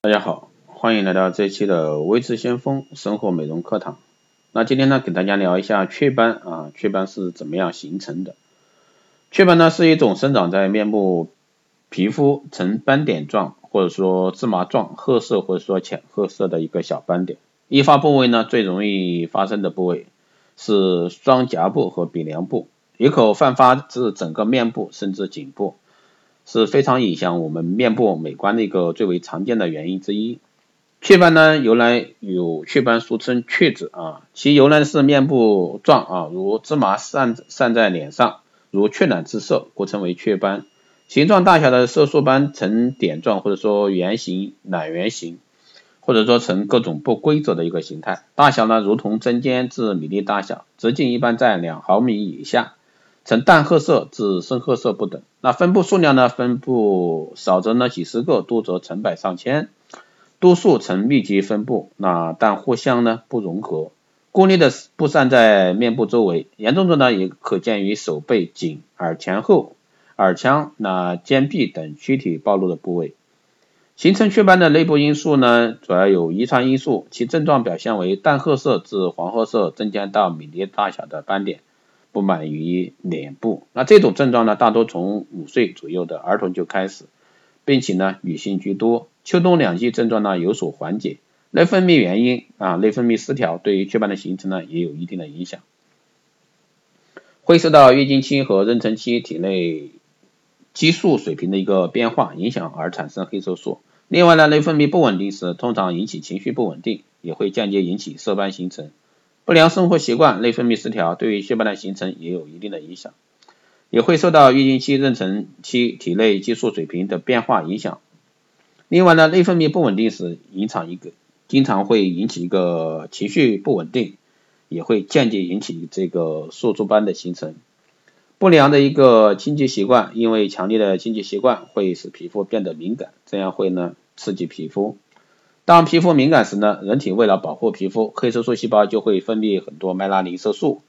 大家好，欢迎来到这一期的微智先锋生活美容课堂。那今天呢，给大家聊一下雀斑啊，雀斑是怎么样形成的？雀斑呢是一种生长在面部皮肤呈斑点状或者说芝麻状褐色或者说浅褐色的一个小斑点。易发部位呢，最容易发生的部位是双颊部和鼻梁部，也可泛发至整个面部甚至颈部。是非常影响我们面部美观的一个最为常见的原因之一。雀斑呢，由来有雀斑，俗称雀子啊，其由来是面部状啊，如芝麻散散在脸上，如雀卵之色，故称为雀斑。形状大小的色素斑呈点状或者说圆形、卵圆形，或者说呈各种不规则的一个形态。大小呢，如同针尖至米粒大小，直径一般在两毫米以下。呈淡褐色至深褐色不等。那分布数量呢？分布少则呢几十个，多则成百上千。多数呈密集分布，那但互相呢不融合，孤立的布散在面部周围。严重者呢也可见于手背、颈、耳前后、耳腔、那肩臂等躯体暴露的部位。形成雀斑的内部因素呢，主要有遗传因素，其症状表现为淡褐色至黄褐色，增加到米粒大小的斑点。不满于脸部，那这种症状呢，大多从五岁左右的儿童就开始，并且呢，女性居多。秋冬两季症状呢有所缓解。内分泌原因啊，内分泌失调对于雀斑的形成呢也有一定的影响，会受到月经期和妊娠期体内激素水平的一个变化影响而产生黑色素。另外呢，内分泌不稳定时，通常引起情绪不稳定，也会间接引起色斑形成。不良生活习惯、内分泌失调，对于雀斑的形成也有一定的影响，也会受到月经期、妊娠期体内激素水平的变化影响。另外呢，内分泌不稳定时，引产一个经常会引起一个情绪不稳定，也会间接引起这个色素斑的形成。不良的一个清洁习惯，因为强烈的清洁习惯会使皮肤变得敏感，这样会呢刺激皮肤。当皮肤敏感时呢，人体为了保护皮肤，黑色素细胞就会分泌很多麦拉尼色素。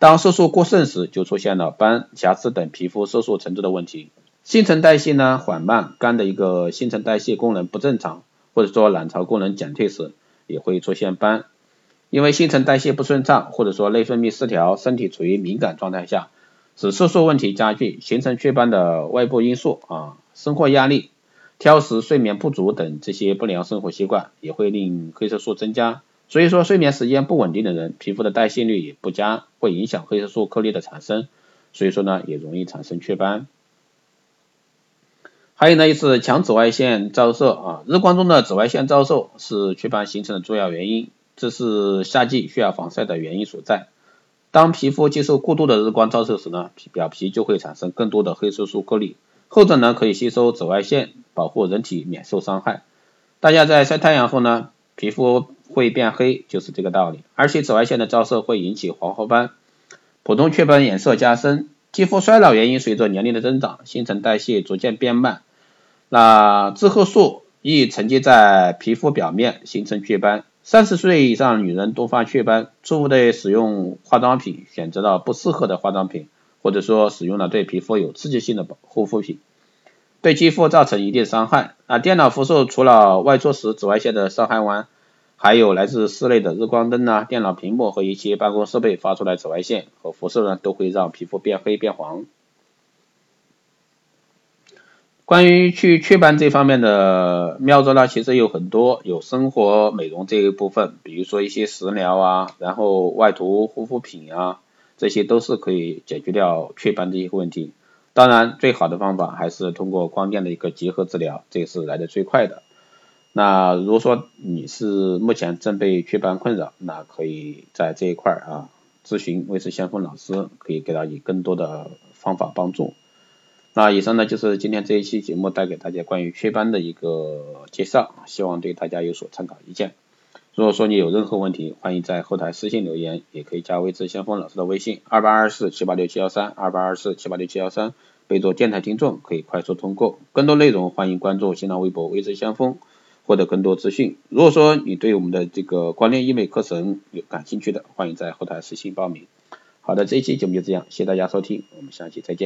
当色素过剩时，就出现了斑、瑕疵等皮肤色素沉着的问题。新陈代谢呢缓慢，肝的一个新陈代谢功能不正常，或者说卵巢功能减退时，也会出现斑。因为新陈代谢不顺畅，或者说内分泌失调，身体处于敏感状态下，使色素问题加剧，形成雀斑的外部因素啊，生活压力。挑食、睡眠不足等这些不良生活习惯也会令黑色素增加。所以说，睡眠时间不稳定的人，皮肤的代谢率也不佳，会影响黑色素颗粒的产生。所以说呢，也容易产生雀斑。还有呢，就是强紫外线照射啊，日光中的紫外线照射是雀斑形成的重要原因，这是夏季需要防晒的原因所在。当皮肤接受过度的日光照射时呢，皮表皮就会产生更多的黑色素颗粒。后者呢可以吸收紫外线，保护人体免受伤害。大家在晒太阳后呢，皮肤会变黑，就是这个道理。而且紫外线的照射会引起黄褐斑，普通雀斑颜色加深。肌肤衰老原因随着年龄的增长，新陈代谢逐渐变慢，那致褐素易沉积在皮肤表面，形成雀斑。三十岁以上女人多发雀斑，错误的使用化妆品，选择了不适合的化妆品。或者说使用了对皮肤有刺激性的护肤品，对肌肤造成一定伤害。啊，电脑辐射除了外出时紫外线的伤害外，还有来自室内的日光灯啊、电脑屏幕和一些办公设备发出来紫外线和辐射呢，都会让皮肤变黑变黄。关于去雀斑这方面的妙招呢，其实有很多，有生活美容这一部分，比如说一些食疗啊，然后外涂护肤品啊。这些都是可以解决掉雀斑的一些问题。当然，最好的方法还是通过光电的一个结合治疗，这也是来的最快的。那如果说你是目前正被雀斑困扰，那可以在这一块啊咨询卫视先锋老师，可以给到你更多的方法帮助。那以上呢就是今天这一期节目带给大家关于雀斑的一个介绍，希望对大家有所参考意见。如果说你有任何问题，欢迎在后台私信留言，也可以加微知先锋老师的微信二八二四七八六七幺三二八二四七八六七幺三，备注电台听众，可以快速通过。更多内容欢迎关注新浪微博微知先锋，获得更多资讯。如果说你对我们的这个光电医美课程有感兴趣的，欢迎在后台私信报名。好的，这一期节目就这样，谢谢大家收听，我们下期再见。